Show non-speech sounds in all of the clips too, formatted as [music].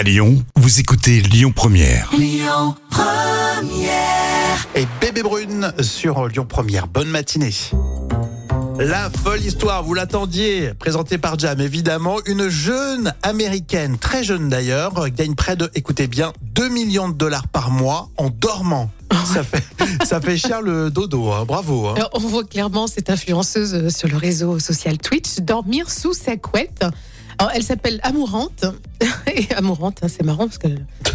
À Lyon, vous écoutez Lyon Première. et Bébé Brune sur Lyon Première. Bonne matinée. La folle histoire, vous l'attendiez, présentée par Jam, évidemment. Une jeune américaine, très jeune d'ailleurs, gagne près de, écoutez bien, 2 millions de dollars par mois en dormant. Ça fait, [laughs] ça fait cher le dodo, hein. bravo. hein. Alors, on voit clairement cette influenceuse euh, sur le réseau social Twitch dormir sous sa couette. Alors, elle s'appelle Amourante. [laughs] Et Amourante, hein, c'est marrant parce que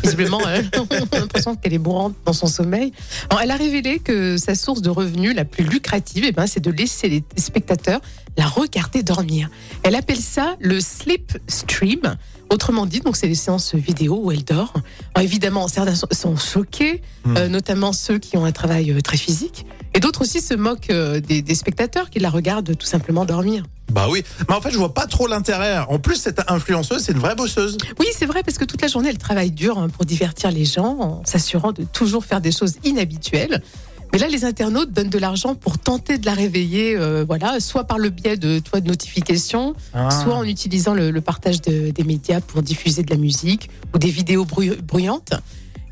visiblement, [laughs] on a l'impression qu'elle est mourante dans son sommeil. Alors, elle a révélé que sa source de revenus la plus lucrative, eh ben, c'est de laisser les spectateurs la regarder dormir. Elle appelle ça le sleep stream. Autrement dit, donc c'est les séances vidéo où elle dort. Alors, évidemment, certains sont- sont choqués, Hmm. euh, notamment ceux qui ont un travail euh, très physique. Et d'autres aussi se moquent euh, des, des spectateurs qui la regardent tout simplement dormir. Bah oui, mais en fait, je vois pas trop l'intérêt. En plus, cette influenceuse, c'est une vraie bosseuse. Oui, c'est vrai, parce que toute la journée, elle travaille dur hein, pour divertir les gens, en s'assurant de toujours faire des choses inhabituelles. Mais là, les internautes donnent de l'argent pour tenter de la réveiller, euh, voilà, soit par le biais de, toi, de notifications, Ah. soit en utilisant le, le partage de- des médias pour diffuser de la musique ou des vidéos bruy- bruyantes.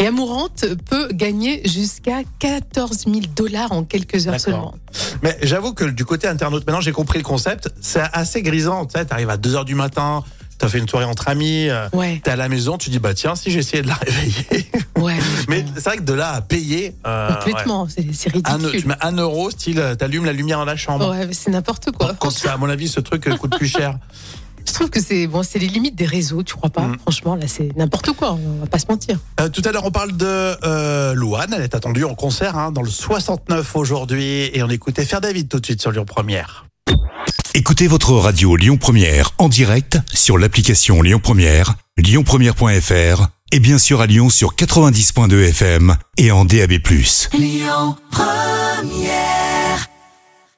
Et Amourante peut gagner jusqu'à 14 000 dollars en quelques heures seulement. Mais j'avoue que du côté internaute, maintenant j'ai compris le concept, c'est assez grisant. Tu sais, t'arrives à 2h du matin, t'as fait une soirée entre amis, euh, Ouais, t'es à la maison, tu dis bah tiens, si j'essayais de la [laughs] réveiller. ouais. [laughs] Mais c'est vrai que de là à payer. euh, ouais. complètement, c'est c'est Un, tu ridicule. mets un euro, style, t'allumes la lumière dans la chambre. Ouais, c'est n'importe quoi. Quand à mon avis, ce truc euh, coûte plus [laughs] cher. Je trouve que c'est bon, c'est les limites des réseaux, tu crois pas Mm. Franchement, là, c'est n'importe quoi. On va pas se mentir. Euh, tout à l'heure, on parle de euh, Louane. Elle est attendue en concert hein, dans le 69 aujourd'hui. Et on écoutait Faire David tout de suite sur Lyon Première. Écoutez votre radio Lyon Première en direct sur l'application Lyon Première, lyonpremière.fr et bien sûr à Lyon sur 90.2 FM et en DAB+.